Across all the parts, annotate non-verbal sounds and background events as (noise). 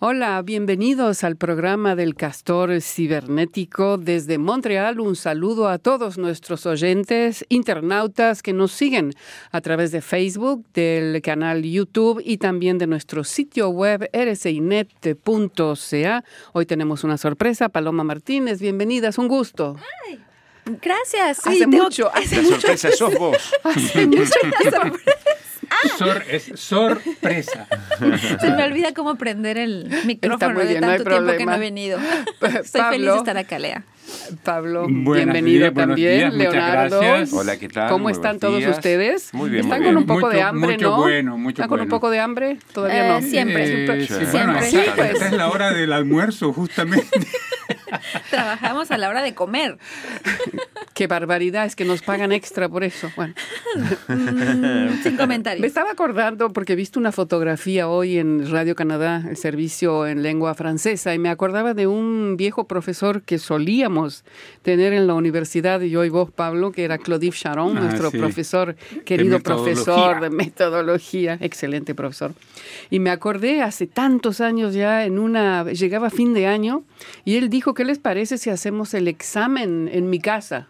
Hola, bienvenidos al programa del Castor Cibernético. Desde Montreal, un saludo a todos nuestros oyentes, internautas que nos siguen a través de Facebook, del canal YouTube y también de nuestro sitio web rcinet.ca. Hoy tenemos una sorpresa. Paloma Martínez, bienvenidas, un gusto. Gracias. (laughs) hace mucho. La sorpresa sos vos. Hace mucho Sor- es sorpresa. (laughs) Se me olvida cómo prender el micrófono de no tanto tiempo que no he venido. (laughs) (laughs) Estoy feliz Pablo. de estar acá, Lea. Pablo, Buenos bienvenido días, también. días, Leonardo. gracias. Hola, ¿qué tal? ¿Cómo Muy están buenos todos días. ustedes? Muy bien, Están muy con bien. un poco de hambre, mucho ¿no? bueno, mucho ¿Están con un poco de hambre? Todavía Eh, no. siempre. Eh, Sí, sí, bueno, siempre. pues. esta es la hora del almuerzo, justamente. (laughs) Trabajamos a la hora de comer. Qué barbaridad, es que nos pagan extra por eso. Bueno, Mm, sin me comentarios. estaba acordando porque he visto una fotografía hoy en Radio Canadá, el servicio en lengua francesa, y me acordaba de un viejo profesor que solíamos tener en la universidad, y yo y vos, Pablo, que era Claudie Charon, Ah, nuestro sí. profesor, querido metodología. profesor de metodología, excelente profesor. Y me acordé hace tantos años ya, en una, llegaba fin de año, y él dijo, ¿qué les parece si hacemos el examen en mi casa?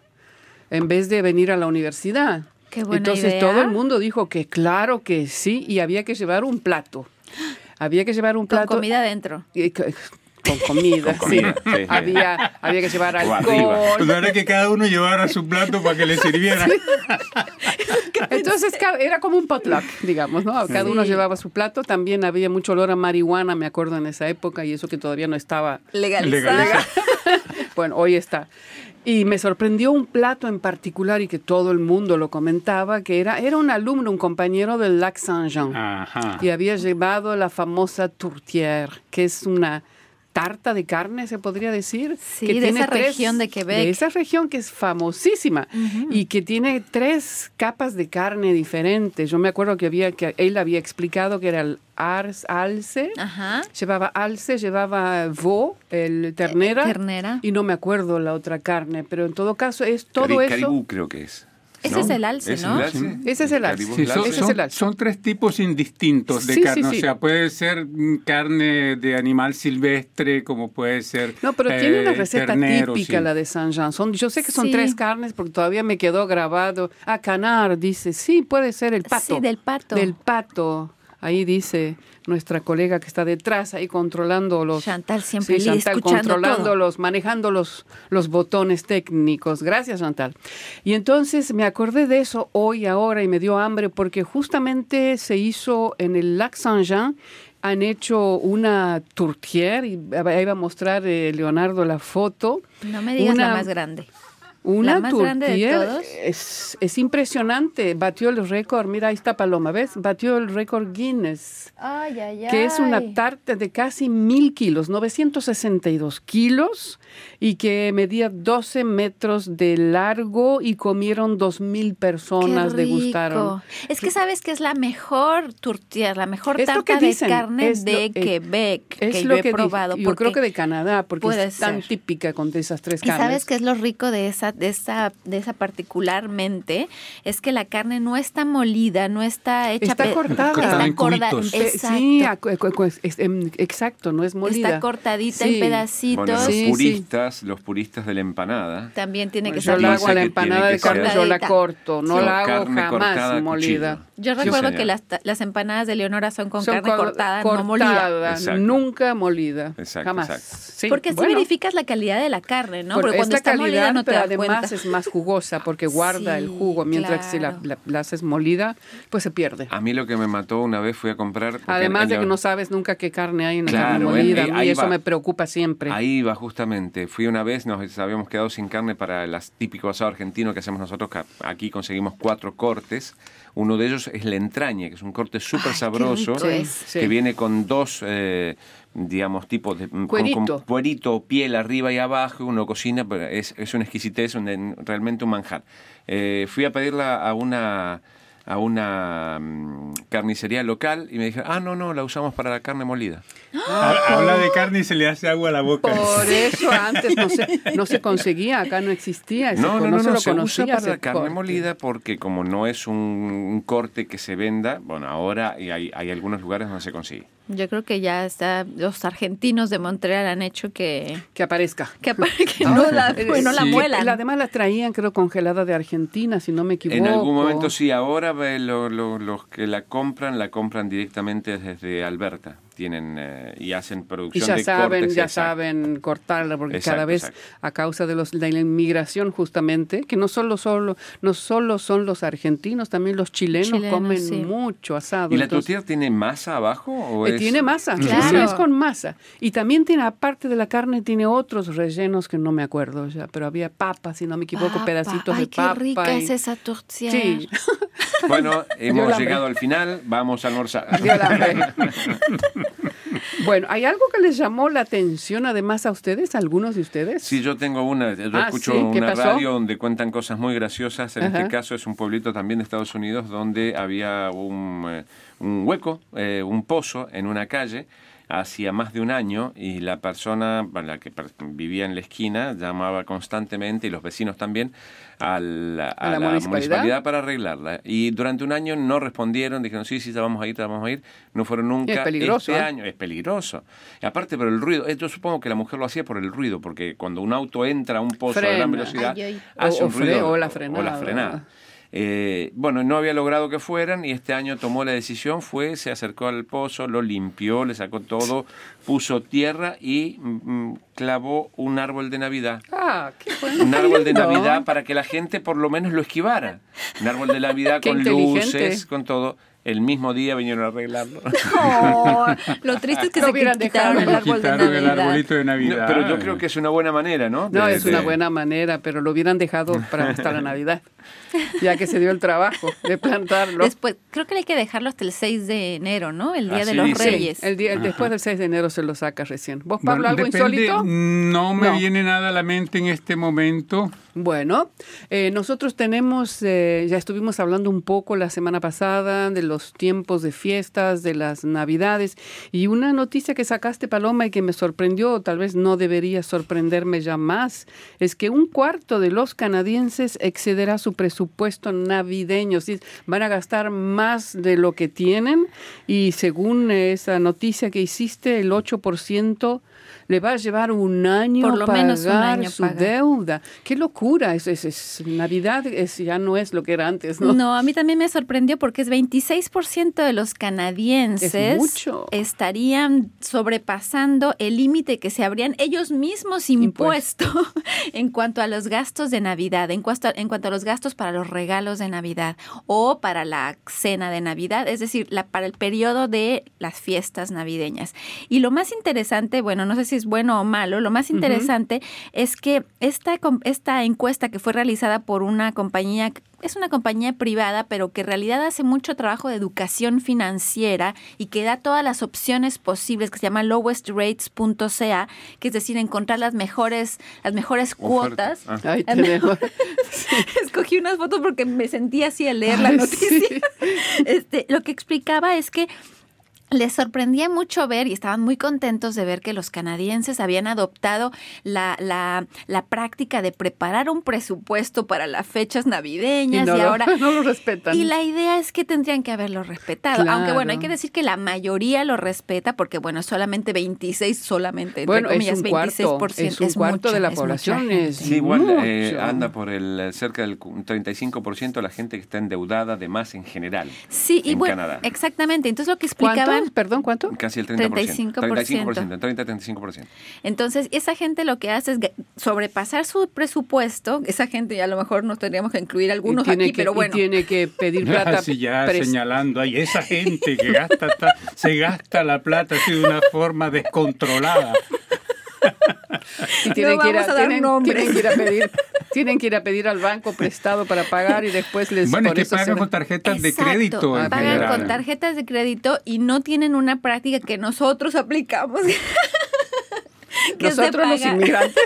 en vez de venir a la universidad. Qué buena Entonces idea. todo el mundo dijo que claro que sí y había que llevar un plato. Había que llevar un Con plato. comida adentro. y Con comida, Con comida, sí. sí, sí. Había, había que llevar alcohol. Pues que cada uno llevara su plato para que le sirviera. (laughs) (laughs) Entonces era como un potluck, digamos, ¿no? Cada uno llevaba su plato. También había mucho olor a marihuana, me acuerdo en esa época, y eso que todavía no estaba Legalizada. Legalizada. (laughs) Bueno, hoy está. Y me sorprendió un plato en particular y que todo el mundo lo comentaba, que era, era un alumno, un compañero del Lac Saint-Jean. Y había llevado la famosa tourtière, que es una tarta de carne, se podría decir. Sí, que de tiene esa región de Quebec. De esa región que es famosísima y que tiene tres capas de carne diferentes. Yo me acuerdo que, había, que él había explicado que era el ars, alce, Ajá. llevaba alce, llevaba veau, el ternera, Ternera. y no me acuerdo la otra carne, pero en todo caso es todo Cari- eso. Caribú creo que es. Ese ¿no? es el alce, ¿Es ¿no? el alce? Ese es el alce. Sí, son, alce. Ese es son- el alce. son tres tipos indistintos de Sí, carne. sí. O sea, puede ser carne de animal silvestre, como puede ser. No, pero tiene una eh, receta ternero, típica sí. la de Saint-Jean. Son, yo sé que son Sí. tres carnes porque todavía me quedó grabado. Ah, canar, dice. Sí, puede ser el pato. Sí, del pato. Del pato. Ahí dice nuestra colega que está detrás, ahí controlando los... Chantal siempre Sí, Chantal controlando todo. los, manejando los, los botones técnicos. Gracias, Chantal. Y entonces me acordé de eso hoy, ahora, y me dio hambre porque justamente se hizo en el Lac Saint-Jean, han hecho una tourtière, y ahí va a mostrar eh, Leonardo la foto. No me digas Una- la más grande. Una ¿La más grande de todos? Es, es impresionante, batió el récord, mira ahí está Paloma, ¿ves? Batió el récord Guinness Ay, ay, ay. que es una tarta de casi mil kilos, 962 kilos, y que medía 12 metros de largo y comieron dos mil personas, Qué rico. degustaron. Es que sabes que es la mejor tortilla, la mejor Es tarta que de dicen, carne es de eh, Quebec Es que lo yo he que probado. yo creo que de Canadá, porque es tan ser. típica con esas tres Y carnes. sabes qué es lo rico de esa, de esa, de esa particularmente, es que la carne no está molida, no está hecha Está cortada. Cortada en está corda-. Eh, exacto. Sí, em, exacto, no es molida. está cortadita Sí. en pedacitos. Bueno, los Sí, sí. puristas, los puristas de la empanada. También tiene que Pues yo ser la hago a la empanada de ser- carne, yo la corto, no Sí. la hago cortada jamás molida. cuchillo. Yo recuerdo que las, las empanadas de Leonora son con Son carne cor- cortada, no molida. cortada, Exacto. nunca molida. Exacto, jamás. exacto. Sí, Porque así bueno, verificas la calidad de la carne, ¿no? por Porque cuando está molida calidad, no te das además es más jugosa porque guarda el jugo, mientras que si la, la- la haces molida, pues se pierde. A mí lo que me mató una vez fui a comprar. Además en de la- que no sabes nunca qué carne hay en la Claro, carne molida, eh, ahí eso va. me preocupa siempre. Ahí va justamente. Fui una vez, nos habíamos quedado sin carne para el típico asado argentino que hacemos nosotros. que Aquí conseguimos cuatro cortes. Uno de ellos es la entraña, que es un corte súper sabroso. Sí. que viene con dos, eh, digamos, tipos de... con- Cuerito. Con, cuerito, piel arriba y abajo, uno cocina, pero es, es una exquisitez, un- realmente un manjar. Eh, fui a pedirla a una a una mm, carnicería local y me dijeron, ah, no, no, la usamos para la carne molida. Ha- (gasps) Habla de carne y se le hace agua a la boca. Por eso antes no se, no se conseguía, acá no existía, ese No, co- no, no, se no, lo se conocía usa para la carne corte. molida porque como no es un, un corte que se venda, bueno, ahora y hay, hay algunos lugares donde se consigue. Yo creo que ya está, los argentinos de Montreal han hecho que, Que aparezca. que, apa- que (laughs) no la, Eh, pues, no la sí. muelan. Además la traían, creo, congelada de Argentina, si no me equivoco. En algún momento sí, ahora eh, lo- lo- los que la compran, la compran directamente desde Alberta. Tienen eh, y hacen Y producción ya de saben, cortes, ya exacto. saben cortarla, porque Exacto, cada vez exacto. a causa de, los, de la inmigración justamente, que no solo, solo, no solo son los argentinos, también los chilenos, Chilenos, comen sí. mucho asado. ¿Y la entonces- tortilla tiene masa abajo? O Eh, es... Tiene masa, sí, Claro. sí, es con masa. Y también tiene, aparte de la carne, tiene otros rellenos que no me acuerdo ya, pero había papas, si no me equivoco, Papa. pedacitos Ay, de papa. qué rica y- es esa tortilla. Sí, Bueno, (laughs) hemos llegado al final, vamos a almorzar. (laughs) (laughs) Bueno, ¿hay algo que les llamó la atención además a ustedes, a algunos de ustedes? Sí, yo tengo una, yo Ah, escucho ¿sí? ¿Qué una pasó? radio donde cuentan cosas muy graciosas. En Ajá. este caso es un pueblito también de Estados Unidos donde había un, eh, un hueco, eh, un pozo en una calle hacía más de un año y la persona, la que vivía en la esquina, llamaba constantemente y los vecinos también a la, ¿A la municipalidad? para arreglarla. Y durante un año no respondieron, dijeron, sí, sí, te vamos a ir, te vamos a ir. No fueron nunca. Es peligroso, Este ¿eh? año es peligroso. Y aparte, por el ruido, eh, yo supongo que la mujer lo hacía por el ruido, porque cuando un auto entra a un pozo de gran Frena. velocidad, Ay, ay. hace O- un o fre- ruido. o la O la frenada. Eh, bueno, no había logrado que fueran y este año tomó la decisión, fue, se acercó al pozo, lo limpió, le sacó todo, puso tierra y mm, clavó un árbol de Navidad. Ah, qué bueno. Un árbol de. Navidad para que la gente por lo menos lo esquivara. Un árbol de Navidad (laughs) Qué con luces, con todo. El mismo día vinieron a arreglarlo. (laughs) Lo triste es que Lo se hubieran quitaron dejado. el árbol de el Navidad. arbolito de No, Navidad. pero yo creo que es una buena manera, ¿no? No, De- es una buena manera, pero lo hubieran dejado para (laughs) hasta la Navidad, (laughs) ya que se dio el trabajo de plantarlo. Después, creo que hay que dejarlo hasta el 6 de enero, ¿no? El Día Así de los dice. Reyes. El día, después del 6 de enero se lo saca recién. ¿Vos, Pablo, Bueno, algo depende, insólito? No me No. viene nada a la mente en este momento. Bueno, eh, nosotros tenemos, eh, ya estuvimos hablando un poco la semana pasada de los tiempos de fiestas, de las navidades, y una noticia que sacaste, Paloma, y que me sorprendió, o tal vez no debería sorprenderme ya más, es que un cuarto de los canadienses excederá su presupuesto navideño, sí, van a gastar más de lo que tienen, y según esa noticia que hiciste, el 8% le va a llevar un año Por lo menos un pagar año su pagar. deuda. Qué locura, es, es, es- Navidad es, ya no es lo que era antes, ¿no? ¿no? a mí también me sorprendió porque es 26% de los canadienses Es mucho. estarían sobrepasando el límite que se habrían ellos mismos impuesto (laughs) en cuanto a los gastos de Navidad, en cuanto, a, en cuanto a los gastos para los regalos de Navidad o para la cena de Navidad, es decir, la, para el periodo de las fiestas navideñas. Y lo más interesante, bueno, no sé si es bueno o malo, lo más interesante es que esta, esta encuesta que fue realizada por una compañía es una compañía privada, pero que en realidad hace mucho trabajo de educación financiera y que da todas las opciones posibles, que se llama lowestrates.ca, que es decir, encontrar las mejores, las mejores cuotas. Ah. Tenemos. (laughs) Escogí unas fotos porque me sentí así al leer la (laughs) Ay, noticia. sí. Este, lo que explicaba es que les sorprendía mucho ver y estaban muy contentos de ver que los canadienses habían adoptado la, la, la práctica de preparar un presupuesto para las fechas Y navideñas no, y, lo, ahora (laughs) no lo respetan. y la idea es que tendrían que haberlo respetado. Aunque bueno, hay que decir que la mayoría lo respeta porque bueno, solamente 26, solamente, entre bueno, es comillas, un 26%. cuarto, es un cuarto mucho, de la es población. Es Sí, igual eh, anda por el cerca del cu- 35% de la gente que está endeudada de más en general. Sí, y en bueno, Canadá. exactamente. Entonces lo que ¿Cuánto? Explicaban Perdón, ¿cuánto? Casi el 30%. 35%. 35%, 30-35%. Entonces, esa gente lo que hace es sobrepasar su presupuesto. Esa gente, ya a lo mejor nos tendríamos que incluir algunos y tiene aquí, que, pero y bueno. tiene que pedir (laughs) plata. Así ya señalando, ay, esa gente que gasta, ta- se gasta la plata así de una forma descontrolada. (laughs) (laughs) y tienen, No que ir a, a dar tienen- que ir a pedir, (laughs) tienen que ir a pedir al banco prestado para pagar y después les Bueno, es por que eso se pagan con tarjetas de crédito pagan general. con tarjetas de crédito y no tienen una práctica que nosotros aplicamos. (laughs) que Nosotros los inmigrantes.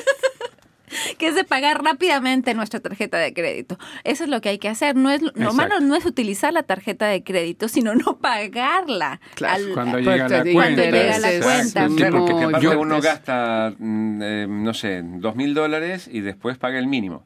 (laughs) que es de pagar rápidamente nuestra tarjeta de crédito. Eso es lo que hay que hacer. No es lo malo no es utilizar la tarjeta de crédito, sino no pagarla. Claro, Cuando Pues llega la te- cuenta. cuando llega la cuenta. Sí, porque aparte Yo- uno gasta, mm, eh, no sé, dos mil dólares y después paga el mínimo.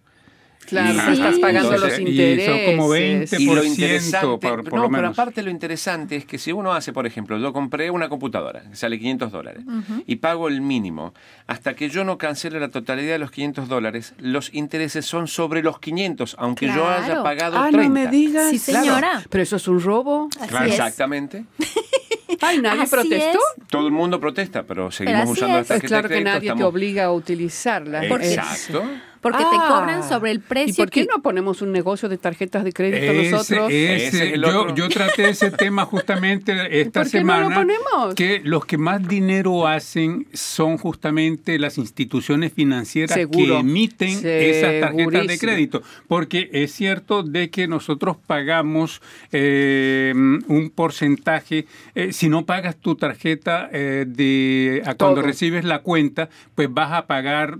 Claro, pero estás pagando entonces- los y son intereses. como 20 Y lo 100% interesante, por- por no, lo pero menos. aparte lo interesante es que si uno hace, por ejemplo, yo compré una computadora que sale 500 dólares y pago el mínimo, hasta que yo no cancele la totalidad de los 500 dólares, los intereses son sobre los 500, aunque yo haya Claro. pagado Ah, 30. no me digas. Sí, señora. Pero eso es un robo. Así Claro, es. Exactamente. (laughs) Ay, nadie Así protestó. es. Todo el mundo protesta, pero seguimos así usando la es. Pues tarjeta claro de que crédito. nadie te estamos- obliga a utilizarla. Porque- Exacto. Porque te Ah. cobran sobre el precio ¿Y por qué que- no ponemos un negocio de tarjetas de crédito Ese, nosotros? ese, Ese es el yo, yo traté ese (laughs) tema justamente esta ¿Por qué no lo semana. ponemos? Que los que más dinero hacen son justamente las instituciones financieras Seguro. que emiten esas tarjetas de crédito. Porque es cierto de que nosotros pagamos eh, un porcentaje. eh, si no pagas tu tarjeta eh, de a cuando Todo. recibes la cuenta, pues vas a pagar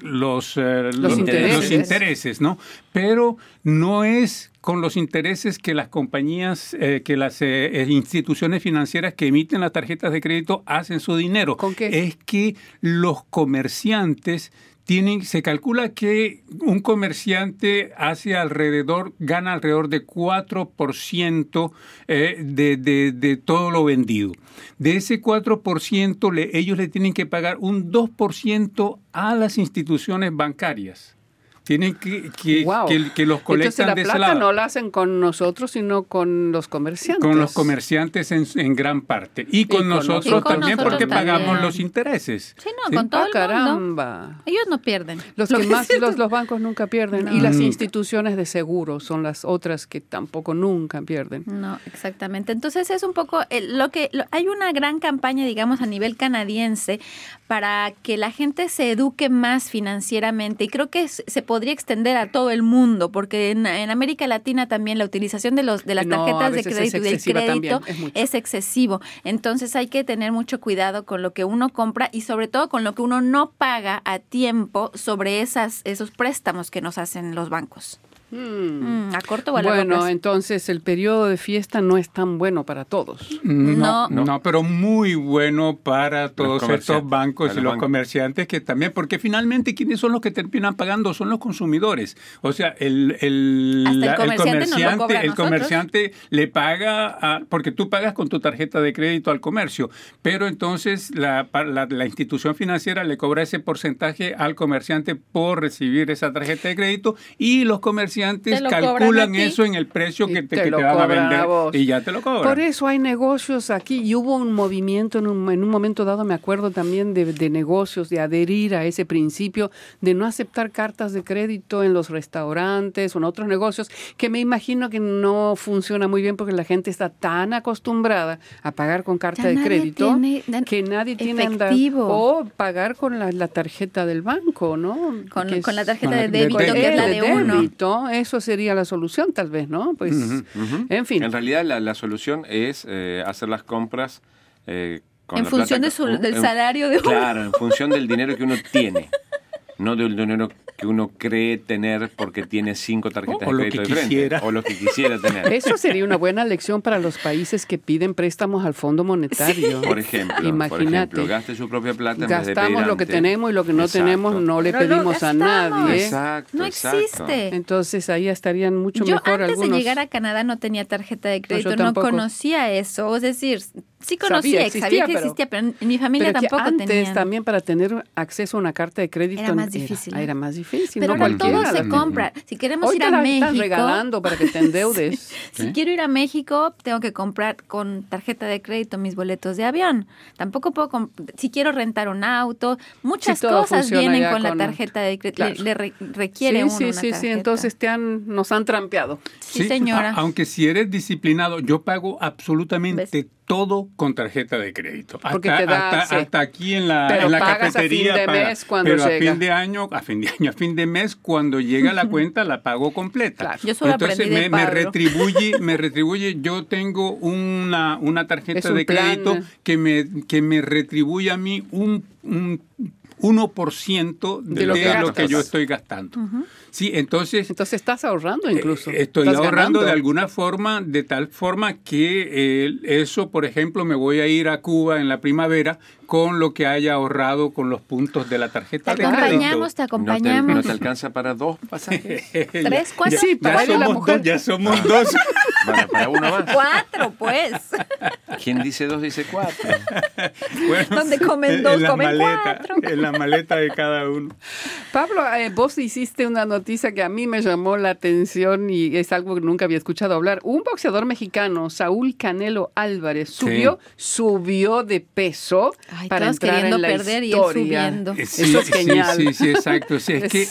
los, eh, Los intereses. los intereses, ¿no? Pero no es con los intereses que las compañías, eh, que las eh, instituciones financieras que emiten las tarjetas de crédito hacen su dinero. ¿Con qué? Es que los comerciantes tienen, se calcula que un comerciante hace alrededor, gana alrededor de 4% eh, de, todo lo vendido. De ese 4%, le, ellos le tienen que pagar un 2% a las instituciones bancarias. Tienen que, que, Wow. que, que los Entonces colectan la de ese plata lado. no la hacen con nosotros, sino con los comerciantes. Con los comerciantes en, en gran parte. Y con con nosotros también Y con porque nosotros pagamos también. los intereses. Sí, no, con todo Ah, el mundo. caramba. Ellos no pierden. Los Lo que más, (laughs) sí- los, los bancos nunca pierden. No. Y las Mm. instituciones de seguro son las otras que tampoco nunca pierden. No, exactamente. Entonces es un poco eh, lo que lo- hay una gran campaña, digamos, a nivel canadiense para que la gente se eduque más financieramente y creo que se podría extender a todo el mundo porque en, en América Latina también la utilización de los de las No, tarjetas de crédito y del excesiva crédito también, es es excesivo. Entonces hay que tener mucho cuidado con lo que uno compra y sobre todo con lo que uno no paga a tiempo sobre esas esos préstamos que nos hacen los bancos. Mm, a corto o a largo Bueno, plazo. entonces el periodo de fiesta no es tan bueno para todos. No. No, no, pero muy bueno para todos estos bancos y los bancos. comerciantes que también, porque finalmente quienes son los que terminan pagando son los consumidores. O sea, el, el, comerciante nos lo cobra a el comerciante le paga, a- porque tú pagas con tu tarjeta de crédito al comercio, pero entonces la, la, la institución financiera le cobra ese porcentaje al comerciante por recibir esa tarjeta de crédito y los comerciantes Calculan eso en el precio que te, te que lo te van a vender y ya te lo cobran. Por eso hay negocios aquí y hubo un movimiento en un, en un momento dado, me acuerdo también de, de negocios, de adherir a ese principio de no aceptar cartas de crédito en los restaurantes o en otros negocios, que me imagino que no funciona muy bien porque la gente está tan acostumbrada a pagar con carta Ya de crédito tiene que nadie tiene andar- efectivo. o pagar con la, la tarjeta del banco, ¿no? Con, con la es- tarjeta de de débito, que es la de de uno. débito, eso sería la solución tal vez, ¿no? Pues, en fin. En realidad la, la solución es eh, hacer las compras eh, con En la función plata de su- que- del en- salario de uno. Claro, en función del dinero que uno tiene. No del dinero que uno cree tener porque tiene cinco tarjetas O de crédito quisiera. O lo que quisiera tener. (laughs) Eso sería una buena lección para los países que piden préstamos al Fondo Monetario. Por ejemplo, por Imagínate. ejemplo, gaste su propia plata en vez de Gastamos lo que antes. tenemos y lo que no Exacto. tenemos no le pedimos a nadie. Exacto, No exacto. existe. Entonces ahí estarían mucho Yo mejor antes algunos. de llegar a Canadá no tenía tarjeta de crédito, no conocía eso. Es decir, sí Sabía, conocía, existía, sabía que pero- existía, pero en mi familia Pero tampoco antes tenía. también para tener acceso a una carta de crédito Era más difícil, Era, era más difícil. Pero no ahora todo se compra. Si queremos Hoy ir te a la México, están regalando para que te endeudes. (laughs) si quiero ir a México, tengo que comprar con tarjeta de crédito mis boletos de avión. Tampoco puedo, comp- si quiero rentar un auto, muchas Sí, todo cosas vienen con, con- la tarjeta de crédito. Claro. Le, le re- requiere sí, uno sí, una sí, sí. Entonces te han, nos han trampeado. Sí, señora. a- aunque si eres disciplinado, yo pago absolutamente ¿Ves? todo con tarjeta de crédito. Porque hasta, te da, hasta, sí. hasta aquí en la, Pero en la pagas a fin cafetería. de paga. mes cuando pero llega. a fin de año, a fin de año, a fin de mes, cuando llega la (laughs) cuenta, la pago completa. Claro. Yo solo Entonces aprendí de me, me retribuye, (laughs) me retribuye. Yo tengo una, una tarjeta un de plan. crédito que me, que me retribuye a mí un, un 1% de, De lo, lo que yo estoy gastando. Sí, entonces Entonces estás ahorrando incluso. eh, Estoy Estás ahorrando ganando. de alguna forma, de tal forma que eh, eso, por ejemplo, me voy a ir a Cuba en la primavera con lo que haya ahorrado con los puntos de la Te tarjeta de crédito. acompañamos, te No te, acompañamos. no te alcanza para dos pasajes. (laughs) Tres, cuatro. Sí, Ya la somos mujer. dos, ya somos dos. (laughs) Para, para uno más. Cuatro, pues. Quien dice dos dice cuatro. Bueno, Donde comen en dos, la comen maleta, cuatro. En la maleta de cada uno. Pablo, eh, vos hiciste una noticia que a mí me llamó la atención y es algo que nunca había escuchado hablar. Un boxeador mexicano, Saúl Canelo Álvarez, subió, subió de peso Ay, para entrar queriendo en la perder y él historia. subiendo. Eh, Eso es genial. Sí, sí, sí, exacto. Sí, es, Es- que,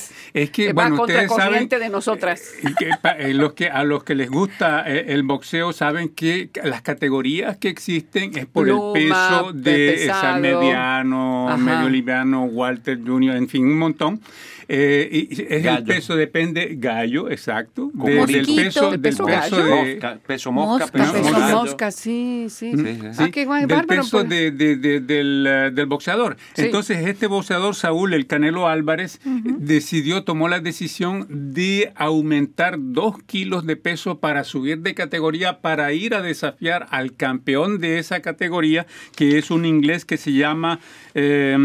es que, que va bueno, contra ustedes saben corriente de nosotras. eh, que pa- eh, los que, a los que les gusta eh, el boxeo saben que las categorías que existen es por Pluma, el peso pe- de pesado. mediano, Ajá. medio liviano, Walter Jr., en fin, un montón. Eh, y el peso depende gallo, exacto, de- del peso, ¿El del peso de, Mosca, peso mosca, Mosca, peso, Peso gallo. mosca, sí, sí. Sí, sí. Ah, qué guay, del bárbaro, peso de- de- de- del, eh, del boxeador. Sí. Entonces, este boxeador, Saúl, el Canelo Álvarez, decidió, tomó la decisión de aumentar dos kilos de peso para subir de categoría, para ir a desafiar al campeón de esa categoría, que es un inglés que se llama eh,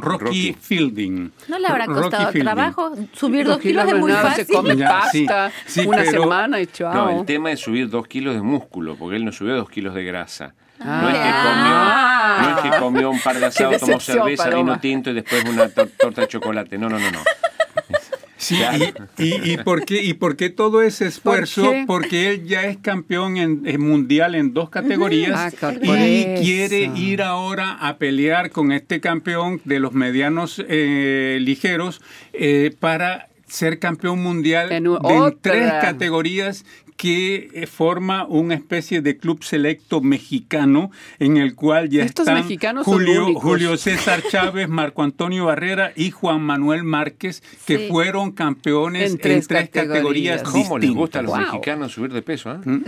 Rocky, Rocky. Fielding. ¿No le habrá Rocky costado trabajo? Subir dos Los kilos es no muy nada, Se fácil. come Ya, (laughs) pasta sí, una pero- semana y No, chao. el tema es subir dos kilos de músculo, porque él no subió dos kilos de grasa. Ah. No es que Ah. comió, no es que comió un par de asados, tomó cerveza, Paloma. vino tinto y después una tor- torta de chocolate. No, no, no, no. Sí, y, y, y por qué, ¿y por qué todo ese esfuerzo? Porque él ya es campeón en, en mundial en dos categorías Ah, y eso. quiere ir ahora a pelear con este campeón de los medianos eh, ligeros eh, para ser campeón mundial En tres categorías que eh, forma una especie de club selecto mexicano en el cual ya Estos están mexicanos Julio. Julio César Chávez, Marco Antonio Barrera y Juan Manuel Márquez, que Sí. fueron campeones En en tres categorías. categorías, ¿Cómo les gusta a los Wow. mexicanos subir de peso? Mm.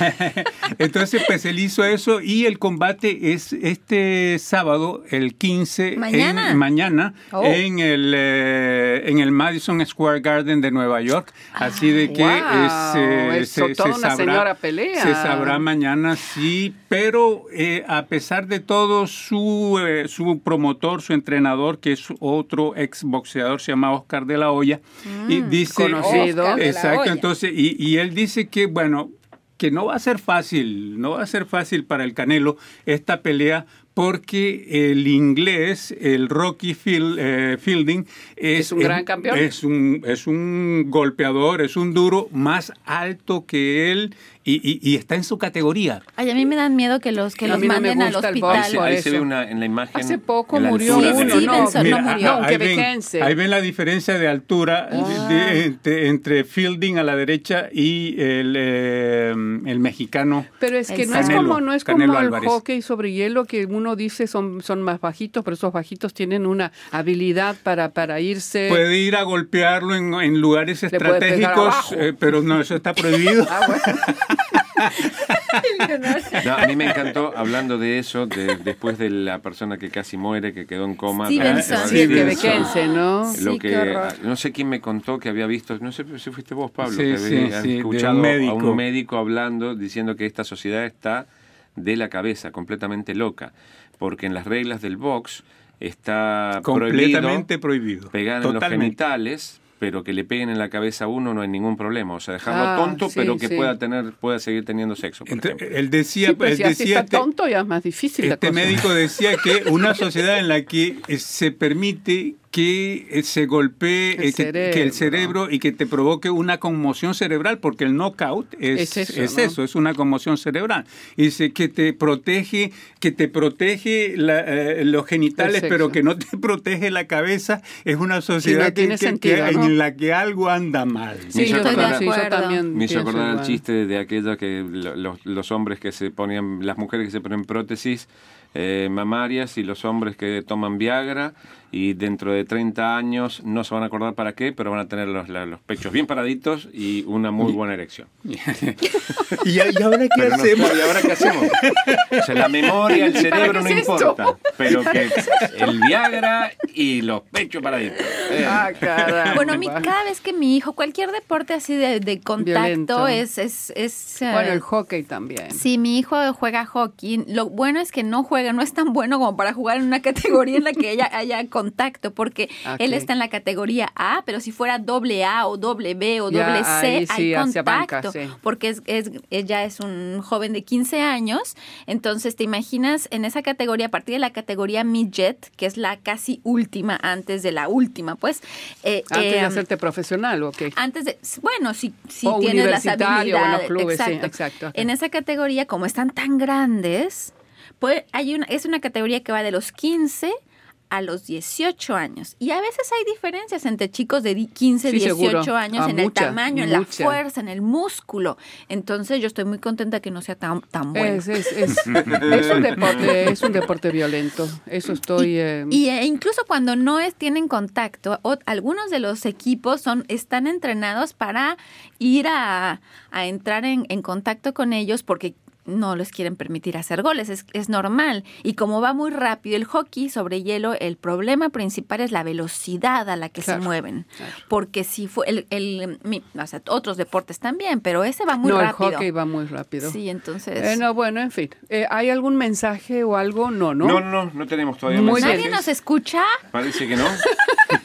eh? (laughs) Entonces, pues él hizo eso y el combate es este sábado, el 15, en- Mañana. mañana Oh. en, el, eh, en el Madison Square Garden de Nueva York. Así de que Wow, es, eh, toda una señora pelea. se sabrá mañana, sí, pero eh, a pesar de todo, su, eh, su promotor, su entrenador, que es otro ex boxeador, se llama Oscar de la Hoya, y dice... conocido. Oscar de la Exacto, Hoya. entonces, y, y él dice que, bueno, que no va a ser fácil, no va a ser fácil para el Canelo esta pelea porque el inglés, el Rocky Field- eh, Fielding, es, Es un gran campeón. Es un, es un golpeador, es un duro más alto que él y, y- y está en su categoría. Ay, a mí me dan miedo que los que A los no manden al Ahí, se, hospital. ahí se ve una, en la imagen. Hace poco murió altura Sí, uno, no, Stevenson, no murió. ahí, ven, ahí ven la diferencia de altura Ah. de- entre, entre Fielding a la derecha y el, eh, el mexicano. Pero es que no es como, no es como Canelo el Álvarez. hockey sobre hielo que uno dice son, son más bajitos, pero esos bajitos tienen una habilidad para, para irse. Puede ir a golpearlo en, en lugares estratégicos, eh, pero no, eso está prohibido. Ah, bueno. (laughs) No, a mí me encantó hablando de eso, de- después de la persona que casi muere, que quedó en coma. Stevenson. Stevenson. Beckense, ¿no? Lo que, no sé quién me contó que había visto, no sé si fuiste vos, Pablo, Sí, que sí, había sí, de un escuchado a un médico hablando, diciendo que esta sociedad está de la cabeza, completamente loca, porque en las reglas del box está Completamente prohibido prohibido. pegar en los genitales, pero que le peguen en la cabeza a uno no hay ningún problema, o sea, dejarlo Ah, tonto, sí, pero que sí. pueda tener, pueda seguir teniendo sexo. Por ejemplo. él decía, Sí, pero él si así decía está este- tonto ya es más difícil la Este cosa. médico decía que una (laughs) sociedad en la que eh, se permite que eh, se golpee El eh, que, el cerebro y que te provoque una conmoción cerebral, porque el knockout es, Es eso, es ¿no? eso, es una conmoción cerebral. Y dice que te protege, que te protege la- eh, los genitales, pero que no te (laughs) protege la cabeza. Es una sociedad que- tiene que- sentido, que- ¿no? en la que algo anda mal. Me Sí, hizo yo, acordar- Me hizo acordar el chiste de aquella que lo- los, los hombres que se ponían, las mujeres que se ponen prótesis eh, mamarias y los hombres que toman Viagra y dentro de 30 años no se van a acordar para qué, pero van a tener los, los pechos bien paraditos y una muy buena erección. (laughs) ¿Y, y ahora qué Pero hacemos? ¿Y ahora qué hacemos? O sea, la memoria, el ¿Y para cerebro no esto? importa, pero que el Viagra y los pechos paraditos. Eh, Ah. Bueno, mi, cada vez que mi hijo, cualquier deporte así de, de contacto Violento. es... es, es eh, Bueno, el hockey también. Sí, mi hijo juega hockey. Lo bueno es que no juega, no es tan bueno como para jugar en una categoría en la que haya, haya contacto, porque Ok. él está en la categoría A, pero si fuera doble A o doble B o Ya, doble C, sí, hay contacto, banca, sí. porque es, es, ella es un joven de 15 años, entonces te imaginas en esa categoría, a partir de la categoría midget, que es la casi última antes de la última, pues... eh, Antes de eh, hacerte profesional, ¿o qué? antes de, bueno, si, si O tienes las universitario, o en los habilidades, sí, exacto. ok. En esa categoría, como están tan grandes, pues hay una, es una categoría que va de los 15 a los 18 años. Y a veces hay diferencias entre chicos de di- 15, Sí, 18 seguro. años Ah, en mucha, el tamaño, en la fuerza, en el músculo. Entonces yo estoy muy contenta que no sea tan, tan bueno. Es, es, es, (laughs) es un deporte, es un deporte violento. Eso estoy. eh, Y eh, incluso cuando no es, tienen contacto, o- algunos de los equipos son, están entrenados para ir a, a entrar en, en contacto con ellos porque no les quieren permitir hacer goles, es, es normal. Y como va muy rápido el hockey sobre hielo, el problema principal es la velocidad a la que Claro, se mueven. claro. Porque si fue el, el- mi- o sea, otros deportes también, pero ese va muy no, rápido. el hockey va muy rápido. Sí, entonces. Eh, no, bueno, en fin. Eh, ¿Hay algún mensaje o algo? No, ¿no? No, no, no, no tenemos todavía Muy mensajes. ¿Nadie nos escucha? Parece que no. (laughs)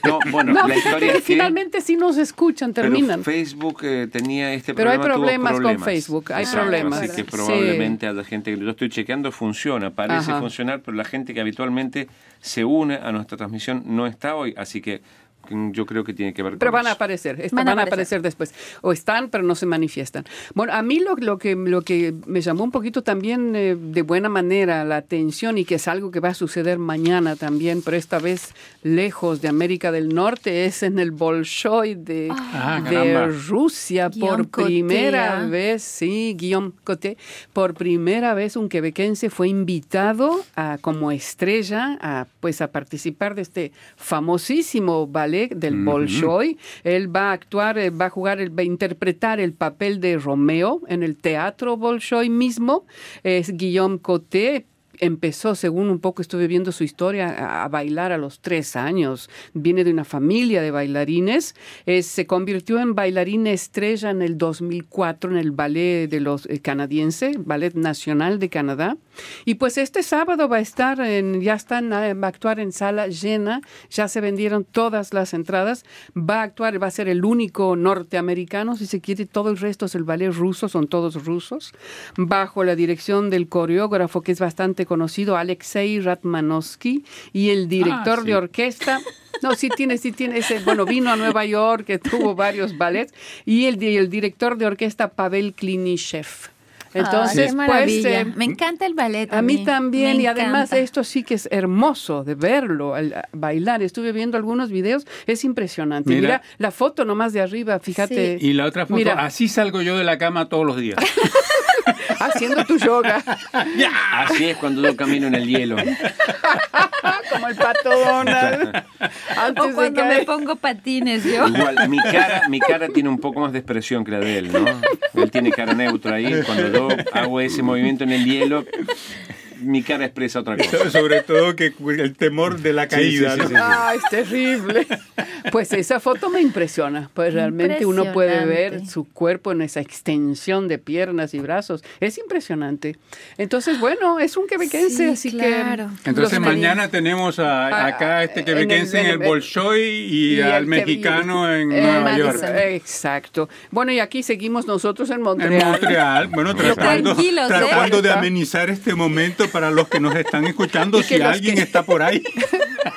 No, bueno, No, la fíjate historia que es que finalmente sí nos escuchan, pero terminan. Facebook eh, tenía este Pero hay problema. tuvo problemas con. Facebook, hay problemas. Así que Sí. Probablemente haya gente que yo estoy chequeando, funciona, parece Ajá. funcionar, pero la gente que habitualmente se une a nuestra transmisión no está hoy, así que yo creo que tiene que ver Pero con van a aparecer, Van van, a a aparecer después. O están, pero no se manifiestan. Bueno, a mí lo, lo, que, lo que me llamó un poquito también eh, de buena manera la atención y que es algo que va a suceder mañana también, pero esta vez lejos de América del Norte, es en el Bolshoi de, Ah, de caramba. Rusia Guillaume por primera Coté, ¿ah? vez, sí, Guillaume Coté, por primera vez un quebequense fue invitado a, como estrella a, pues, a participar de este famosísimo ballet del Bolshoi. Él va a actuar, eh, va a jugar, el- va a interpretar el papel de Romeo en el teatro Bolshoi mismo. Es Guillaume Coté, empezó, según un poco estuve viendo su historia, a, bailar a los tres años. Viene de una familia de bailarines. Eh, se convirtió en bailarina estrella en el 2004 en el ballet de los eh, canadiense, Ballet Nacional de Canadá. Y pues este sábado va a estar, en, ya están, eh, va a actuar en sala llena. Ya se vendieron todas las entradas. Va a actuar, va a ser el único norteamericano, si se quiere. Todo el resto es el ballet ruso, son todos rusos. Bajo la dirección del coreógrafo que es bastante conocido, Alexei Ratmanovsky, y el director Ah, sí. de orquesta. (laughs) No, sí tiene, sí tiene ese. Bueno, vino a Nueva York, que tuvo varios ballets, y el, di- el director de orquesta, Pavel Klinishev. Entonces, qué pues, eh, me encanta el ballet. a mí también, Me y además encanta. esto sí que es hermoso de verlo, al a bailar. Estuve viendo algunos videos, es impresionante. Mira, Mira. la foto nomás de arriba, fíjate. Y la otra foto, Mira. así salgo yo de la cama todos los días. (laughs) (laughs) Haciendo tu yoga, (laughs) Así es cuando yo camino en el hielo. (laughs) como el pato Donald. Antes O cuando me pongo patines yo. Igual, mi cara, mi cara tiene un poco más de expresión que la de él, ¿no? Él tiene cara neutra ahí. Cuando yo hago ese movimiento en el hielo, mi cara expresa otra cosa. (laughs) Sobre todo que el temor de la Sí, sí, caída. sí, ¿no? sí. Ah, es terrible. Pues esa foto me impresiona, pues realmente uno puede ver su cuerpo en esa extensión de piernas y brazos. Es impresionante. Entonces, bueno, es un quebequense, Sí, así claro. que... Entonces mañana tenemos a, Ah, acá este en quebequense en el- el, Bolshoi y, y al que- mexicano en Eh, Nueva Madison. York. Exacto. Bueno, y aquí seguimos nosotros en En Montreal. Montreal, bueno, tratando, Tranquilos, ¿eh? tratando de amenizar este momento para los que nos están escuchando, (laughs) si alguien que- está por ahí. (laughs)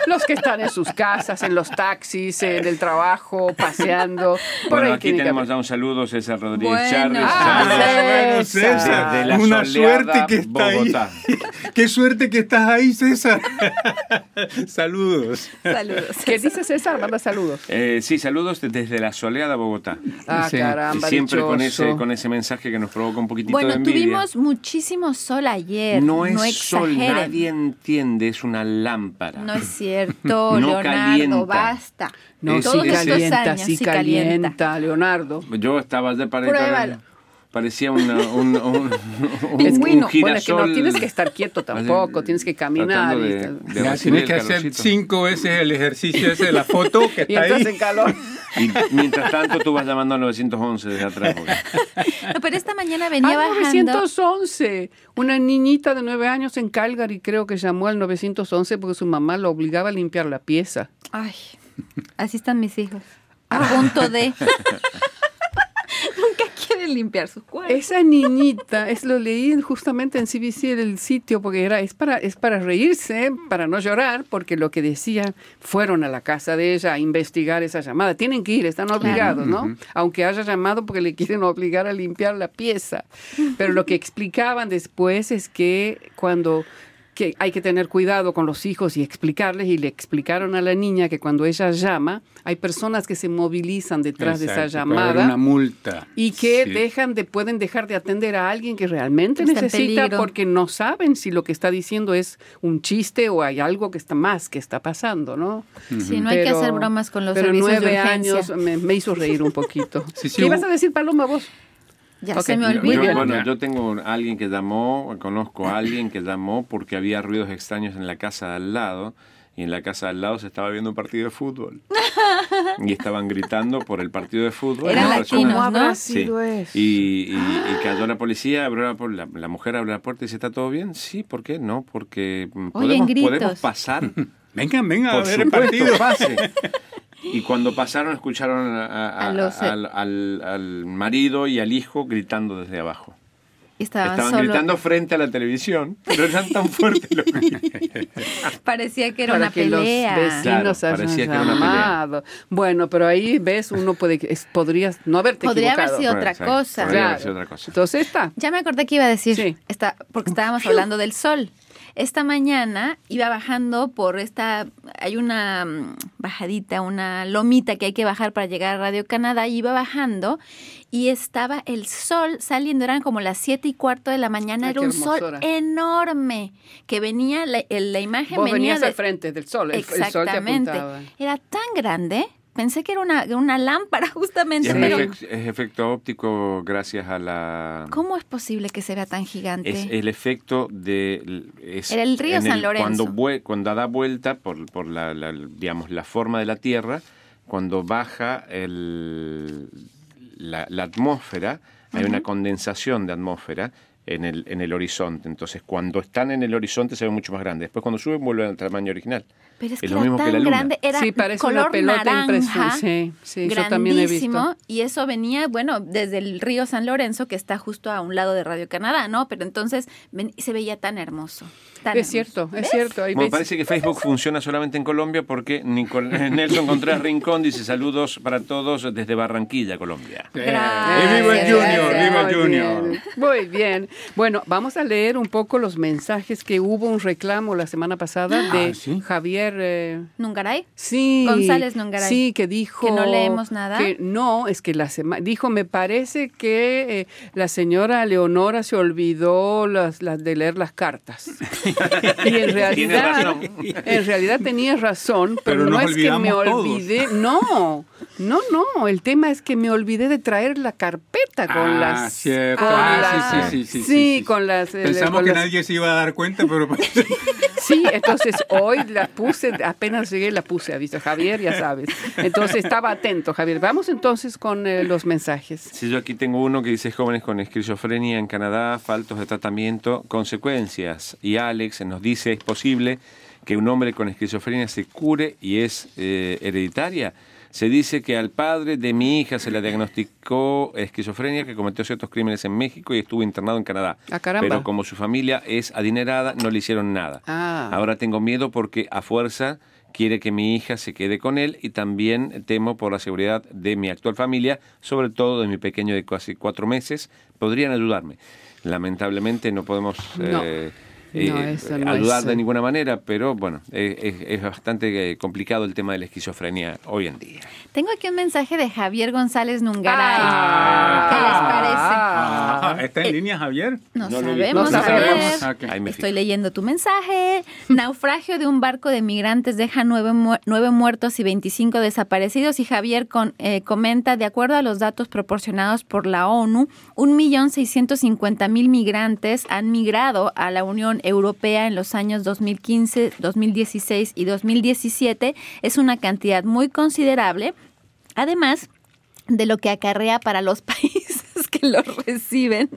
Los que están en sus casas, en los taxis, en el trabajo, paseando. Por Bueno, ahí aquí tenemos ya un saludo, César Rodríguez Bueno. Charles. Ah, saludos César. la una suerte que está Bogotá. ahí. (laughs) Qué suerte que estás ahí, César. Saludos. Saludos. ¿Qué dice César? Manda saludos. Eh, sí, saludos desde la soleada Bogotá. Ah, Sí. caramba, Siempre con ese, con ese mensaje que nos provoca un poquitito de Bueno, envidia. tuvimos muchísimo sol ayer. no es sol, exageren. nadie entiende, es una lámpara. No es cierto, (laughs) No Leonardo, calienta. basta. No, Es- sí Todos estos calienta, años, sí sí calienta, calienta. Leonardo. Yo estaba de pared. Pruébalo. Parecía una, un, un, un, un girasol. Bueno, es que no tienes que estar quieto tampoco, tienes que caminar. y de- de Ya tienes que hacer cinco veces el ejercicio ese de la foto que (laughs) Y está entras ahí. en calor. Y mientras tanto tú vas llamando al 911 desde atrás. (laughs) No, pero esta mañana venía Ah, bajando. 911. Una niñita de nueve años en Calgary creo que llamó al 911 porque su mamá lo obligaba a limpiar la pieza. Ay, así están mis hijos. A punto de. (laughs) Quieren limpiar sus cuerpos. Esa niñita, es lo leí justamente en CBC en el sitio porque era es para es para reírse, para no llorar, porque lo que decía fueron a la casa de ella a investigar esa llamada. Tienen que ir, están obligados, ¿no? Aunque haya llamado porque le quieren obligar a limpiar la pieza. Pero lo que explicaban después es que cuando que hay que tener cuidado con los hijos y explicarles y le explicaron a la niña que cuando ella llama hay personas que se movilizan detrás de esa llamada una multa. y que Sí. dejan de pueden dejar de atender a alguien que realmente Está necesita porque no saben si lo que está diciendo es un chiste o hay algo que está más que está pasando, ¿no? Sí, no hay que hacer bromas con los pero servicios de nueve urgencia. años me, me hizo reír un poquito. (laughs) Sí, sí, ¿Qué ibas a decir, Paloma, vos? Ya se me olvidó. Yo, bueno, yo tengo a alguien que llamó, conozco a alguien que llamó porque había ruidos extraños en la casa de al lado y en la casa de al lado se estaba viendo un partido de fútbol. y estaban gritando por el partido de fútbol. Eran latinos, ¿Cómo ¿no? Sí. Y, y- y cayó la policía, abrió la, la, la mujer abrió la puerta y dice, ¿está todo bien? Sí, ¿por qué? No, porque mm, Oyen podemos, pasar. (laughs) Vengan, vengan a Por ver el partido. pase. (laughs) Y cuando pasaron escucharon a- a- A los- al, al- al marido y al hijo gritando desde abajo. Estaban, Estaban solo. gritando frente a la televisión, pero eran tan fuertes los. (laughs) Parecía que era para una que pelea. los vecinos Claro, parecía que era una pelea. Bueno, pero ahí ves, uno puede, es- podrías no haberte Podría haber sido otra Sí, cosa. podría haber sido otra cosa. Entonces está. Ya me acordé que iba a decir, Sí. esta, porque estábamos hablando del sol. Esta mañana iba bajando por esta, hay una mm, bajadita, una lomita que hay que bajar para llegar a Radio Canadá, y iba bajando y estaba el sol saliendo, eran como las siete y cuarto de la mañana, Ay, era un sol enorme, que venía, la, la imagen Vos venía venías de... al frente del sol, el, el sol te Exactamente. apuntaba. Era tan grande, pensé que era una, una lámpara (laughs) justamente, pero es efecto óptico gracias a la... ¿cómo es posible que se vea tan gigante? Es el efecto de... es Era el río San Lorenzo. Cuando, cuando da vuelta por, por la, la- digamos, la forma de la Tierra, cuando baja el, la, la atmósfera, hay una condensación de atmósfera en el, en el horizonte. Entonces, cuando están en el horizonte se ve mucho más grande. Después, cuando suben, vuelven al tamaño original. Pero es que Es lo era mismo que tan la luna. grande, era Sí, parece color una pelota naranja, impresionante. Sí, sí, yo también he grandísimo, visto. y eso venía, bueno, desde el río San Lorenzo, que está justo a un lado de Radio Canadá, ¿no? Pero entonces ven- se veía tan hermoso. tan Es hermoso. cierto, es cierto. Ahí Bueno, ves- parece que Facebook funciona solamente en Colombia porque Nicol- Nelson Contreras Rincón dice saludos para todos desde Barranquilla, Colombia. Eh, Gracias, y viva el Junior, viva el Muy Junior. bien, Muy bien. Bueno, vamos a leer un poco los mensajes que hubo un reclamo la semana pasada de Ah, ¿sí? Javier. Eh, ¿Nungaray? Sí. González Nungaray. Sí, que dijo. ¿Que no leemos nada? Que no, es que la semana. Dijo, me parece que eh, la señora Leonora se olvidó las, las de leer las cartas. (laughs) y en realidad. razón. En realidad tenía razón, pero, Pero no es que me todos. olvidé. No, no, no. El tema es que me olvidé de traer la carpeta con Ah, las. cierto. con Ah, las- sí, sí, sí, sí, Sí, sí, sí. con las. eh, Pensamos con que las- nadie se iba a dar cuenta, pero (laughs) Sí, entonces hoy la puse, apenas llegué la puse, ha visto Javier, ya sabes. Entonces estaba atento, Javier. Vamos entonces con eh, los mensajes. Sí, yo aquí tengo uno que dice jóvenes con esquizofrenia en Canadá, faltos de tratamiento, consecuencias. Y Alex nos dice, ¿es posible que un hombre con esquizofrenia se cure y es eh, hereditaria? Se dice que al padre de mi hija se le diagnosticó esquizofrenia, que cometió ciertos crímenes en México y estuvo internado en Canadá. Ah, caramba. Pero como su familia es adinerada, no le hicieron nada. Ah. Ahora tengo miedo porque a fuerza quiere que mi hija se quede con él y también temo por la seguridad de mi actual familia, sobre todo de mi pequeño de casi cuatro meses. Podrían ayudarme. Lamentablemente no podemos No. eh, No, eh, no ayudar es, de ninguna manera, pero bueno, es, es bastante eh, complicado el tema de la esquizofrenia hoy en día. Tengo aquí un mensaje de Javier González Nungaray. Ah. ¿Qué les parece? Ajá, ¿Está en línea, Javier? No, sabemos, No a sabemos. ver. Ok. Ahí me Estoy fijo. leyendo tu mensaje. Naufragio de un barco de migrantes deja nueve, mu- nueve muertos y 25 desaparecidos. Y Javier con- eh, comenta, de acuerdo a los datos proporcionados por la ONU, 1.650.000 migrantes han migrado a la Unión Europea en los años 2015, 2016 y 2017. Es una cantidad muy considerable. Además, de lo que acarrea para los (laughs) países que los (laughs) reciben,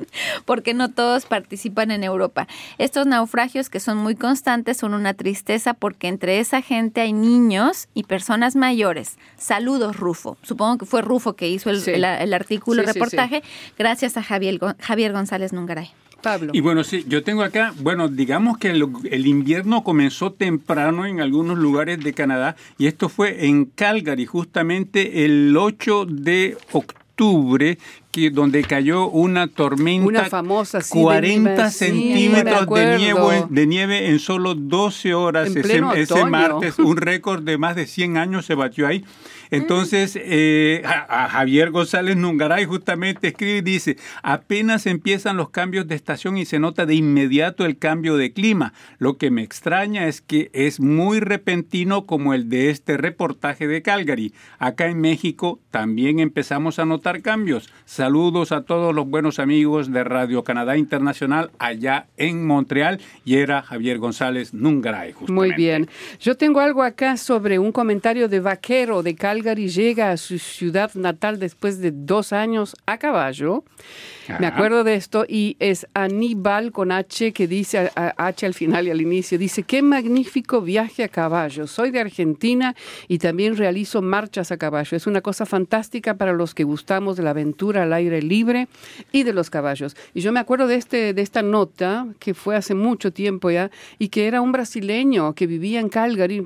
porque no todos participan en Europa. Estos naufragios que son muy constantes son una tristeza porque entre esa gente hay niños y personas mayores. Saludos, Rufo. Supongo que fue Rufo que hizo el, Sí. el- el artículo, Sí, el sí, reportaje, gracias a Javier, Javier González Nungaray. Pablo. Y bueno, sí, yo tengo acá, bueno, digamos que el, el invierno comenzó temprano en algunos lugares de Canadá y esto fue en Calgary, justamente el 8 de octubre, que donde cayó una tormenta, Una famosa, sí, de 40 nieve, sí, centímetros me de nieve, de nieve en solo 12 horas. En ese, ese martes, un récord de más de 100 años se batió ahí. Entonces, eh, a, a Javier González Nungaray justamente escribe y dice, apenas empiezan los cambios de estación y se nota de inmediato el cambio de clima. Lo que me extraña es que es muy repentino como el de este reportaje de Calgary. Acá en México también empezamos a notar cambios. Saludos a todos los buenos amigos de Radio Canadá Internacional allá en Montreal y era Javier González Nungaray. Muy justamente. bien. Yo tengo algo acá sobre un comentario de Vaquero de Calgary. Llega a su ciudad natal después de dos años a caballo. Me Ajá. acuerdo de esto y es Aníbal con H que dice a- a- H al final y al inicio. Dice, qué magnífico viaje a caballo. Soy de Argentina y también realizo marchas a caballo. Es una cosa fantástica para los que gustamos de la aventura al aire libre y de los caballos. Y yo me acuerdo de, este, de esta nota que fue hace mucho tiempo ya y que era un brasileño que vivía en Calgary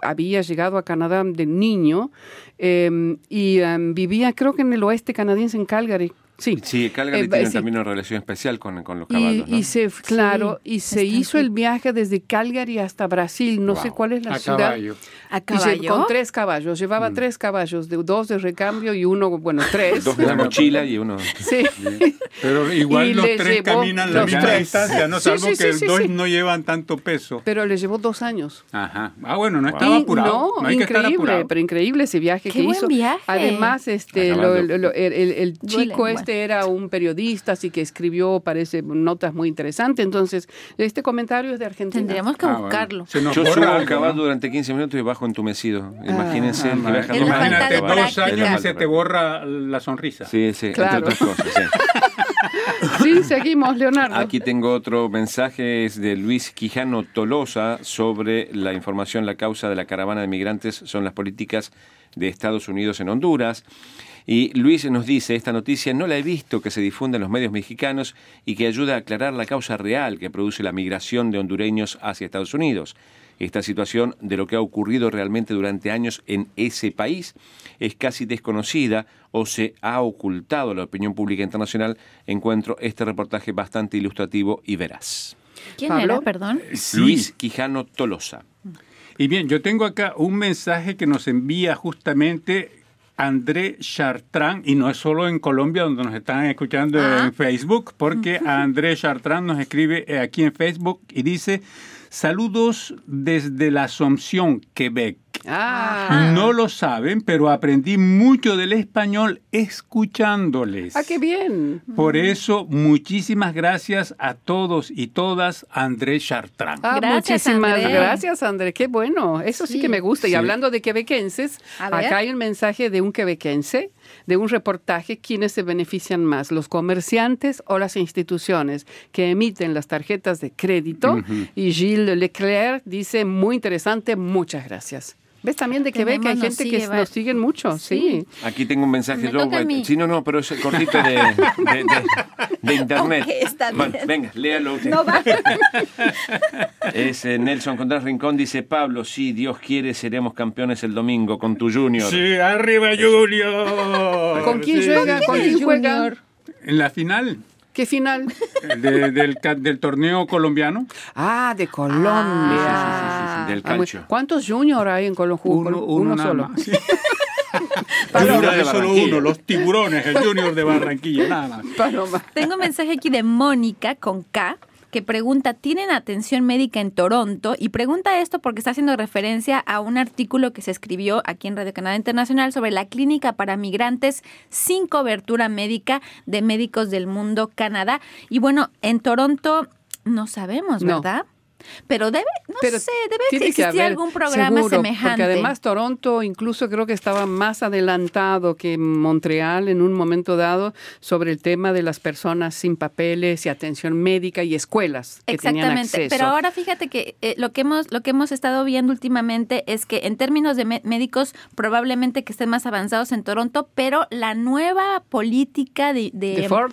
había llegado a Canadá de niño eh, y eh, vivía creo que en el oeste canadiense, en Calgary. Sí, Sí, Calgary Eh, tiene sí. también una relación especial con, con los y, caballos. ¿no? y se, claro, y se hizo aquí. el viaje desde Calgary hasta Brasil, no sé cuál es la A ciudad. caballo. ¿A Y caballo? con tres caballos, llevaba tres caballos, de, dos de recambio y uno, bueno, tres. Dos de la mochila y uno... Sí. (laughs) Pero igual Y los tres caminan la misma tres. distancia, ¿no? Sí, Salvo sí, que sí, el dos sí. no llevan tanto peso. Pero le llevó dos años. Ajá. Ah, bueno, no Wow. estaba apurado. No, hay que estar increíble, apurado. pero increíble ese viaje Qué que buen hizo. viaje. Además, este, lo- caballo. lo- lo- el, el- chico bueno. este era un periodista, así que escribió, parece, notas muy interesantes. Entonces, este comentario es de Argentina. Tendríamos que Ah, buscarlo. Yo subo al caballo ¿no? durante 15 minutos y bajo entumecido. Imagínense Ah, el que Imagínate, dos años se te borra la sonrisa. Sí, sí, Claro. entre otras cosas. sí. (laughs) Sí, seguimos, Leonardo. Aquí tengo otro mensaje, es de Luis Quijano Tolosa sobre la información, la causa de la caravana de migrantes son las políticas de Estados Unidos en Honduras. Y Luis nos dice, esta noticia no la he visto que se difunda en los medios mexicanos y que ayuda a aclarar la causa real que produce la migración de hondureños hacia Estados Unidos. Esta situación de lo que ha ocurrido realmente durante años en ese país es casi desconocida o se ha ocultado a la opinión pública internacional. Encuentro este reportaje bastante ilustrativo y veraz. ¿Quién Pablo? era, perdón? Sí. Luis Quijano Tolosa. Y bien, yo tengo acá un mensaje que nos envía justamente André Chartrán, y no es solo en Colombia donde nos están escuchando Ah. en Facebook, porque (laughs) André Chartrán nos escribe eh, aquí en Facebook y dice, saludos desde la Asunción, Quebec. Ah, No lo saben, pero aprendí mucho del español escuchándoles. ah, qué bien. Por eso, muchísimas gracias a todos y todas, André Chartrán. Ah, Gracias, muchísimas André. gracias, André. Qué bueno. Eso sí, Sí. que me gusta. Y hablando de quebequenses, acá hay un mensaje de un quebequense, de un reportaje, quiénes se benefician más, los comerciantes o las instituciones que emiten las tarjetas de crédito. Y Gilles Leclerc dice, muy interesante, muchas gracias. ¿Ves también de Quebec? Tenemos, Hay gente que nos siguen mucho, sí. Aquí tengo un mensaje Me yo. toca a mí. Sí, no, no, pero es cortito de, (laughs) de, de- de internet. Está Bueno, venga, léalo usted. No va. (laughs) Es eh, Nelson Contreras Rincón, dice Pablo, si Dios quiere, seremos campeones el domingo con tu Junior. Sí, arriba Junior. ¿Con quién Sí. juega? ¿Con quién juega? Junior? En la final ¿Qué final? de- del, torneo colombiano. Ah, de Colombia. Ah, sí, sí, sí, sí, del Ah, calcio. ¿Cuántos junior hay en Colombia? Uno, uno nada solo. (laughs) Paloma de es solo uno, los tiburones, el Junior de Barranquilla, nada más. Paloma. Tengo un mensaje aquí de Mónica con K que pregunta, ¿tienen atención médica en Toronto? Y pregunta esto porque está haciendo referencia a un artículo que se escribió aquí en Radio Canadá Internacional sobre la clínica para migrantes sin cobertura médica de Médicos del Mundo Canadá. Y bueno, en Toronto no sabemos, No. Pero debe, no Pero sé, debe existir haber, algún programa seguro, semejante. Porque además Toronto incluso creo que estaba más adelantado que Montreal en un momento dado sobre el tema de las personas sin papeles y atención médica y escuelas que tenían Exactamente, acceso. pero ahora fíjate que eh, lo que hemos lo que hemos estado viendo últimamente es que en términos de mé- médicos probablemente que estén más avanzados en Toronto, pero la nueva política de, de- ¿De Ford?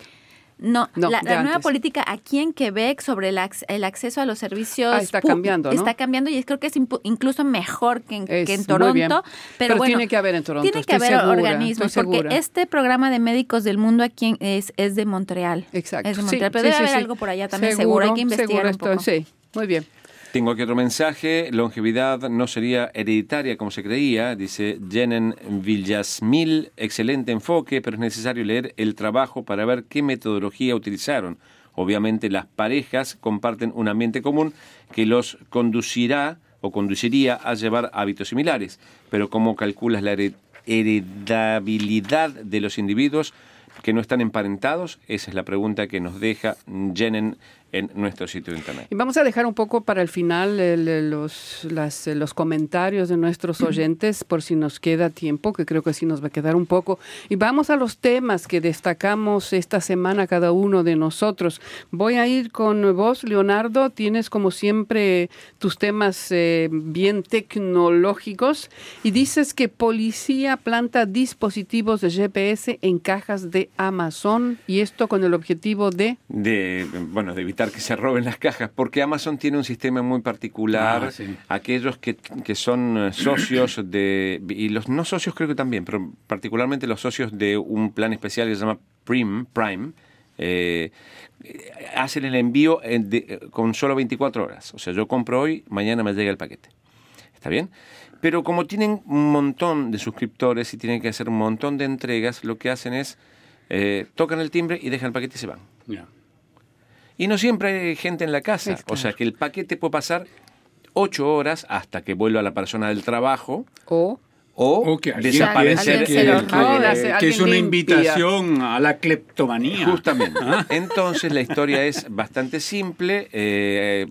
No, No, la, nueva política aquí en Quebec sobre el, el acceso a los servicios Ah, está cambiando, ¿no? está cambiando y es- creo que es incluso mejor que en, Es que en Toronto, pero, Pero bueno, tiene que haber en Toronto, tiene que haber segura, organismos porque este programa de médicos del mundo aquí es, es de Montreal, Exacto. es de sí, Montreal, pero sí, debe sí, haber algo por allá también seguro, hay que investigar un poco. Sí, muy bien. Tengo aquí otro mensaje. Longevidad no sería hereditaria como se creía, dice Jenen Villasmil. Excelente enfoque, pero es necesario leer el trabajo para ver qué metodología utilizaron. Obviamente las parejas comparten un ambiente común que los conducirá o conduciría a llevar hábitos similares. Pero ¿cómo calculas la hered- heredabilidad de los individuos que no están emparentados? Esa es la pregunta que nos deja Jenen en nuestro sitio de internet. Y vamos a dejar un poco para el final el- los, las, eh, los comentarios de nuestros oyentes por si nos queda tiempo, que creo que sí nos va a quedar un poco. Y vamos a los temas que destacamos esta semana cada uno de nosotros. Voy a ir con vos, Leonardo. Tienes como siempre tus temas eh, bien tecnológicos y dices que policía planta dispositivos de GPS en cajas de Amazon y esto con el objetivo de... de bueno de evitar que se roben las cajas porque Amazon tiene un sistema muy particular Ah, sí. aquellos que, que son eh, socios de y los no socios creo que también pero particularmente los socios de un plan especial que se llama Prime Prime eh, hacen el envío en de- con solo 24 horas o sea yo compro hoy mañana me llega el paquete ¿Está bien? Pero como tienen un montón de suscriptores y tienen que hacer un montón de entregas, lo que hacen es eh, tocan el timbre y dejan el paquete y se van. Y no siempre hay gente en la casa. Es O sea que el paquete puede pasar ocho horas hasta que vuelva la persona del trabajo O o, O que desaparecer que, es una invitación a la cleptomanía. Justamente. Entonces la historia es bastante simple. Eh,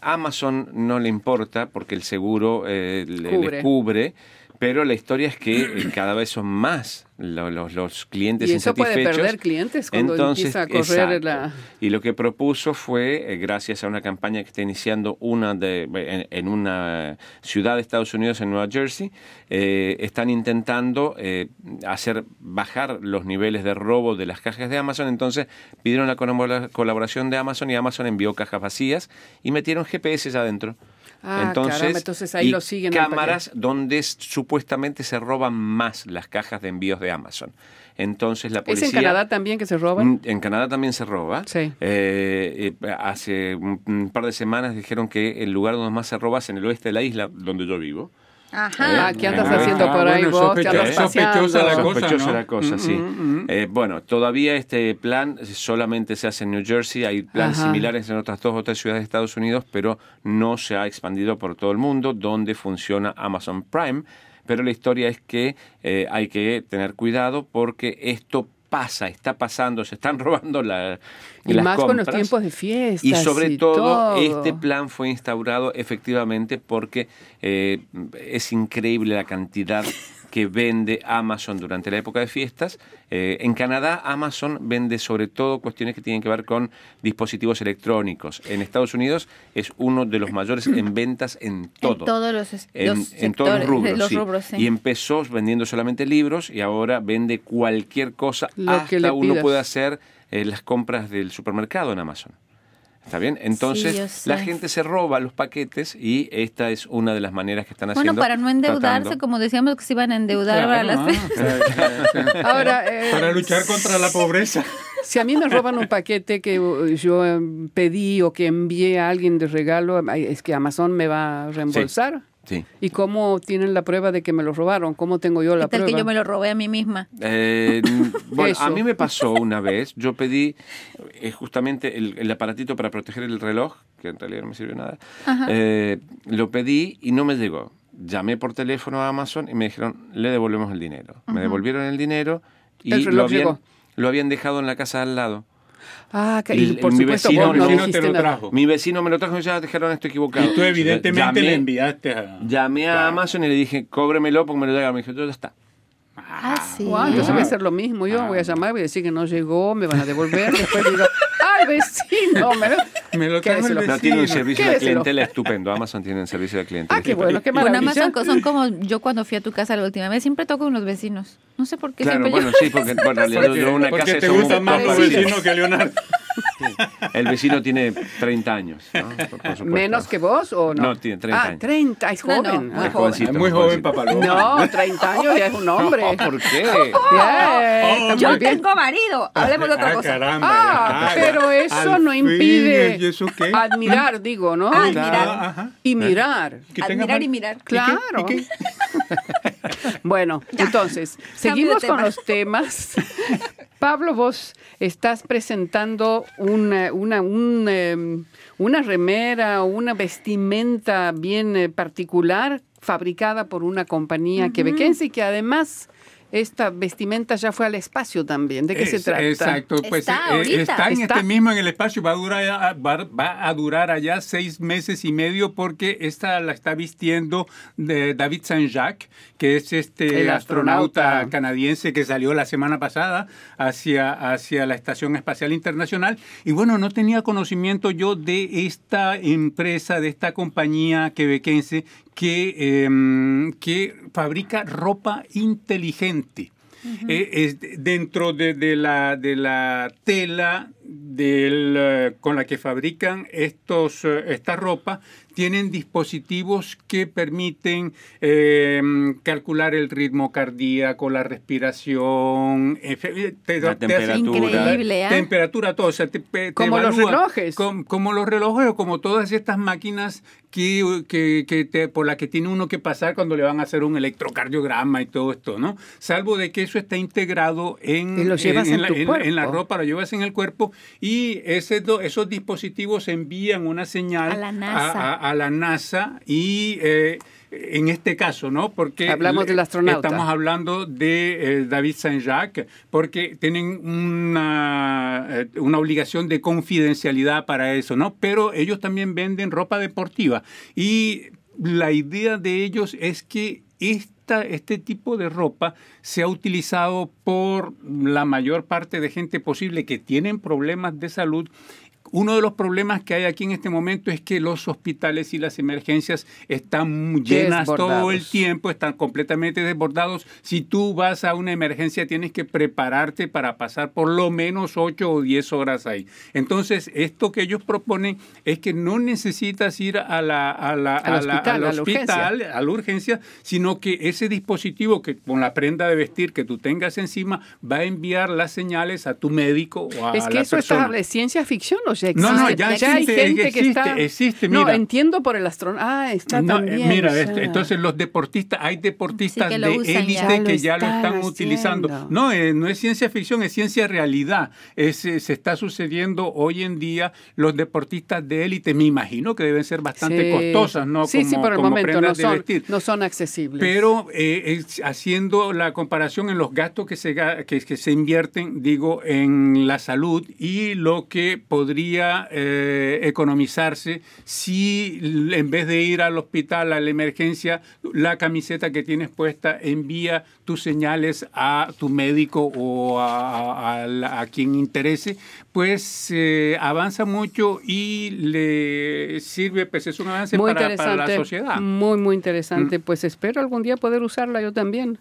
Amazon no le importa porque el seguro eh, le, le Cubre. cubre. Pero la historia es que eh, (clears throat) cada vez son más lo- los, los clientes Y eso puede perder clientes cuando empieza a correr exacto. la- Y lo que propuso fue, eh, gracias a una campaña que está iniciando una de, en, en una ciudad de Estados Unidos, en Nueva Jersey, eh, están intentando eh, hacer bajar los niveles de robo de las cajas de Amazon. Entonces pidieron la colabora- colaboración de Amazon y Amazon envió cajas vacías y metieron GPS adentro. Ah, caramba, entonces ahí y lo siguen cámaras donde supuestamente se roban más las cajas de envíos de Amazon. Entonces la ¿Es policía... en Canadá también que se roban? Mm, En Canadá también se roba. Sí. Eh, eh, hace un, un par de semanas dijeron que el lugar donde más se roba es en el oeste de la isla, donde yo vivo. Ajá. Ah, ¿qué andas Ah, haciendo por ahí bueno, vos? Te andas es sospechosa la cosa, Sospechosa ¿no? la cosa, Mm, sí. mm, mm. Eh, bueno, todavía este plan solamente se hace en New Jersey, hay planes Ajá. similares en otras dos o tres ciudades de Estados Unidos, pero no se ha expandido por todo el mundo, donde funciona Amazon Prime. Pero la historia es que eh, hay que tener cuidado porque esto pasa, está pasando, se están (laughs) robando la, Y las más con los compras. tiempos de fiestas. Y sobre y todo, todo. este plan fue instaurado efectivamente porque eh, es increíble la cantidad que vende Amazon durante la época de fiestas. Eh, en Canadá, Amazon vende sobre todo cuestiones que tienen que ver con dispositivos electrónicos. En Estados Unidos es uno de los mayores en ventas en todo. En todos los, es- En, los en todos los rubros. los sí. rubros, sí. Y empezó vendiendo solamente libros y ahora vende cualquier cosa. Lo que hasta uno pidas. puede hacer eh, las compras del supermercado en Amazon. ¿Está bien? Entonces, la gente se roba los paquetes y esta es una de las maneras que están haciendo. Bueno, para no endeudarse, tratando- como decíamos que se iban a endeudar Claro, para las Ahora, eh, Para luchar contra la pobreza. (laughs) si a mí me roban un paquete que uh, yo eh, pedí o que envié a alguien de regalo, es que Amazon me va a reembolsar. Sí. ¿Y cómo tienen la prueba de que me lo robaron? ¿Cómo tengo yo la ¿Qué tal prueba? que yo me lo robé a mí misma? Eh, (laughs) bueno, Eso. a mí me pasó (laughs) una vez, yo pedí eh, justamente el, el aparatito para proteger el reloj, que en realidad no me sirvió nada, eh, lo pedí y no me llegó. Llamé por teléfono a Amazon y me dijeron, le devolvemos el dinero. Me devolvieron el dinero y El reloj lo, habían, llegó. lo habían dejado en la casa de al lado. Ah, que- Y y el- por mi supuesto vecino- vos no vecino te lo nada. trajo. Mi vecino me lo trajo y ya dejaron esto equivocado. Y tú evidentemente Llamé- le enviaste a... Llamé a Amazon y le dije, cóbremelo porque me lo llegaron. Me dijo, ya está. Ah, sí. Guau, entonces voy a hacer lo mismo. Yo voy a llamar, voy a decir que no llegó, me van a devolver. Después digo, ¡ay, (laughs) vecino! Me lo- Me lo ¿Qué trajo el lo- Pero tiene un vecino. servicio de clientela estupendo. Amazon tiene un servicio de clientela. Ah, qué bueno, qué Bueno, maravilla. Amazon son como yo cuando fui a tu casa la última vez, siempre toco con los vecinos. No sé por qué Claro, siempre bueno, yo... sí, porque bueno, (laughs) en realidad yo, yo una Porque casa te gusta más tu poco parecidos. vecino que a Leonardo. El vecino tiene 30 años, ¿no? Por-. ¿Menos que vos o no? No, tiene 30 Ah, años. 30, es No, no, joven. muy Ah, Es jovencito, Muy joven, papá. No, 30 años ya es un hombre. No, (laughs) ¿Por qué? Bien, está Yo bien. tengo marido. Hablemos de otra Ah, cosa. caramba. Ah, ya. pero eso Al no fin, impide ¿y eso qué? (laughs) admirar, digo, ¿no? Ah, Y- admirar. Ajá. Y mirar. Admirar y mirar. Claro. ¿Y qué? (laughs) (laughs) Bueno, (laughs) entonces, seguimos con los temas. (laughs) Pablo, vos estás presentando una, una, un, em, una remera o una vestimenta bien eh, particular fabricada por una compañía quebequense y que además esta vestimenta ya fue al espacio también. ¿De qué se trata? Exacto, pues Está eh, ahorita. está en Está. este mismo en el espacio, va a durar va, va a durar allá seis meses y medio porque esta la está vistiendo de David Saint-Jacques, que es este El astronauta. astronauta. canadiense que salió la semana pasada hacia, hacia la Estación Espacial Internacional. Y bueno, no tenía conocimiento yo de esta empresa, de esta compañía quebequense que, em, que fabrica ropa inteligente. Eh, es de- dentro de, de la, de la tela del, eh, con la que fabrican estos, eh, esta ropa, tienen dispositivos que permiten eh, calcular el ritmo cardíaco, la respiración, te- La te temperatura. Increíble, ¿ah? temperatura, todo. o sea, te- te Como los relojes. Com- como los relojes o como todas estas máquinas que, que, que te- por las que tiene uno que pasar cuando le van a hacer un electrocardiograma y todo esto, ¿no? Salvo de que eso está integrado en, en la, en- la ropa, lo llevas en el cuerpo y ese do- esos dispositivos envían una señal A la NASA. a- a- a la NASA y... eh, en este caso, ¿no? Porque Hablamos del astronauta. Estamos hablando de eh, David Saint-Jacques porque tienen una, eh, una obligación de confidencialidad para eso, ¿no? Pero ellos también venden ropa deportiva y la idea de ellos es que esta, este tipo de ropa se ha utilizado por la mayor parte de gente posible que tienen problemas de salud uno de los problemas que hay aquí en este momento es que los hospitales y las emergencias están llenas todo el tiempo, están completamente desbordados. Si tú vas a una emergencia tienes que prepararte para pasar por lo menos 8 o 10 horas ahí. Entonces, esto que ellos proponen es que no necesitas ir a la, a la- Al a la- hospital, al a la urgencia. hospital, a la urgencia, sino que ese dispositivo que con la prenda de vestir que tú tengas encima va a enviar las señales a tu médico o a Es que la eso persona. está, ¿es ciencia ficción o ya existe? No, no, ya hay existe, gente que existe, está... existe, No, entiendo por el astronauta. Ah, está No, eh, también. mira, este, entonces los deportistas, hay deportistas Sí, que de élite que ya lo están utilizando. No, eh, no es ciencia ficción, es ciencia realidad. Es, eh, se está sucediendo hoy en día los deportistas de élite, me imagino que deben ser bastante Sí. costosas, ¿no? Sí, sí, Como- por el como momento no prendas de son, vestir. no son accesibles. Pero eh, es- haciendo la comparación en los gastos que se, que, que se invierten, digo, en la salud y lo que podría eh, economizarse si en vez de ir al hospital, a la emergencia, la camiseta que tienes puesta envía tus señales a tu médico o a, quien interese, pues eh, avanza mucho y le sirve, pues es un avance para, para, la sociedad. Muy, muy interesante. Mm. Pues espero algún día poder usarla yo también,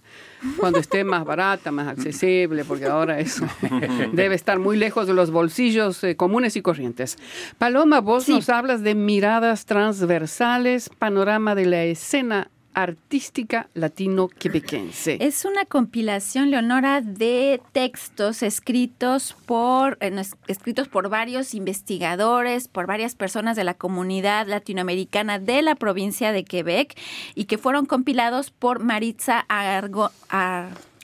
cuando esté más barata, más accesible, porque ahora eso (laughs) debe estar muy lejos de los bolsillos eh, comunes y corrientes. Paloma, vos nos hablas de miradas transversales, panorama de la escena artística latino-quebequense. Es una compilación, Leonora, de textos escritos por, eh, escritos por varios investigadores, por varias personas de la comunidad latinoamericana de la provincia de Quebec y que fueron compilados por Maritza Argo,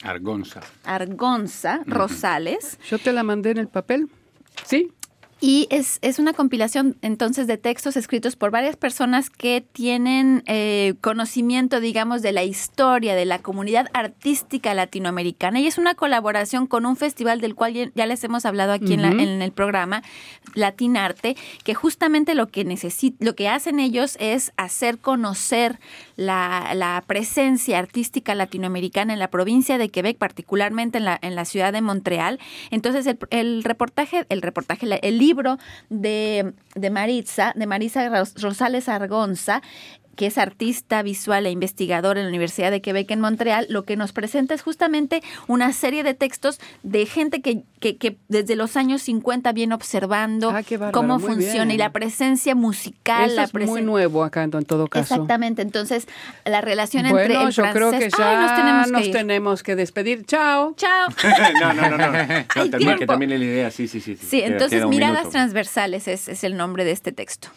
Argonza. Argonza Rosales. Yo te la mandé en el papel. ¿Sí? Y es, es, una compilación entonces de textos escritos por varias personas que tienen eh, conocimiento, digamos, de la historia de la comunidad artística latinoamericana. Y es una colaboración con un festival del cual ya les hemos hablado aquí en, la, en, el programa, Latinarte, que justamente lo que, lo que hacen ellos es hacer conocer la, la, presencia artística latinoamericana en la provincia de Quebec, particularmente en la, en la ciudad de Montreal. Entonces, el, el reportaje, el reportaje, el libro de, de Maritza, de Marisa Rosales Argonza, que es artista visual e investigador en la Universidad de Quebec en Montreal, lo que nos presenta es justamente una serie de textos de gente que, que, desde los años 50 viene observando ah, cómo funciona y la presencia musical. Eso es muy nuevo acá en todo caso. Exactamente, entonces la relación entre el yo creo que ya nos, tenemos, que tenemos, que despedir. Chao. Chao. (laughs) no, no, no, no. (laughs) también, que también la idea, sí, sí, sí. Sí, entonces miradas transversales es, es el nombre de este texto.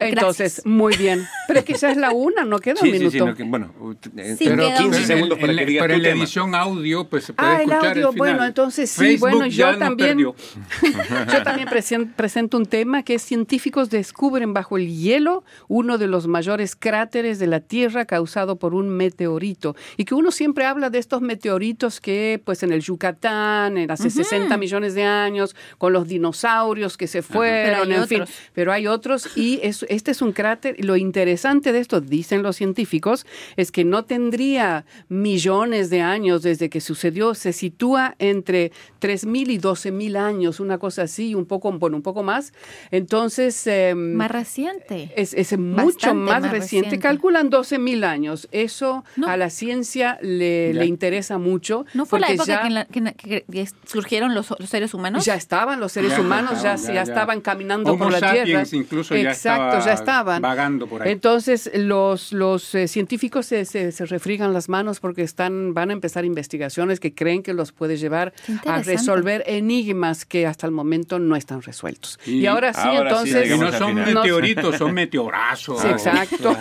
Entonces, muy bien. Pero quizás es la una, no queda un minuto. Sí, sí, bueno, pero 15 segundos para que diga Pero en la edición audio, pues se puede ah, escuchar el audio, bueno, entonces sí, bueno, yo también, (laughs) yo también presento un tema que es científicos descubren bajo el hielo uno de los mayores cráteres de la Tierra causado por un meteorito. Y que uno siempre habla de estos meteoritos que, pues en el Yucatán, en hace 60 millones de años, con los dinosaurios que se fueron, en fin. Pero hay otros y es este es un cráter. Lo interesante de esto, dicen los científicos, es que no tendría millones de años desde que sucedió. Se sitúa entre 3.000 y 12.000 años, una cosa así, un poco, bueno, un poco más. Entonces... Em, más reciente. Es, mucho más, reciente. Calculan 12.000 años. Eso a la ciencia le, interesa mucho. ¿No fue la época en que, surgieron los, seres humanos? Ya estaban los seres humanos, ya, ya, estaban caminando por la Tierra. incluso Exacto, ya estaban. Vagando por ahí. Entonces, los, los eh, científicos se, se, refrigan las manos porque están, van a empezar investigaciones que creen que los puede llevar a resolver enigmas que hasta el momento no están resueltos. Y, ahora sí, entonces... no son meteoritos, son (laughs) meteorazos. exacto.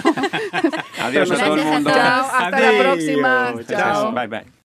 (laughs) Adiós a todo el mundo. hasta la próxima. Chao. Bye, bye.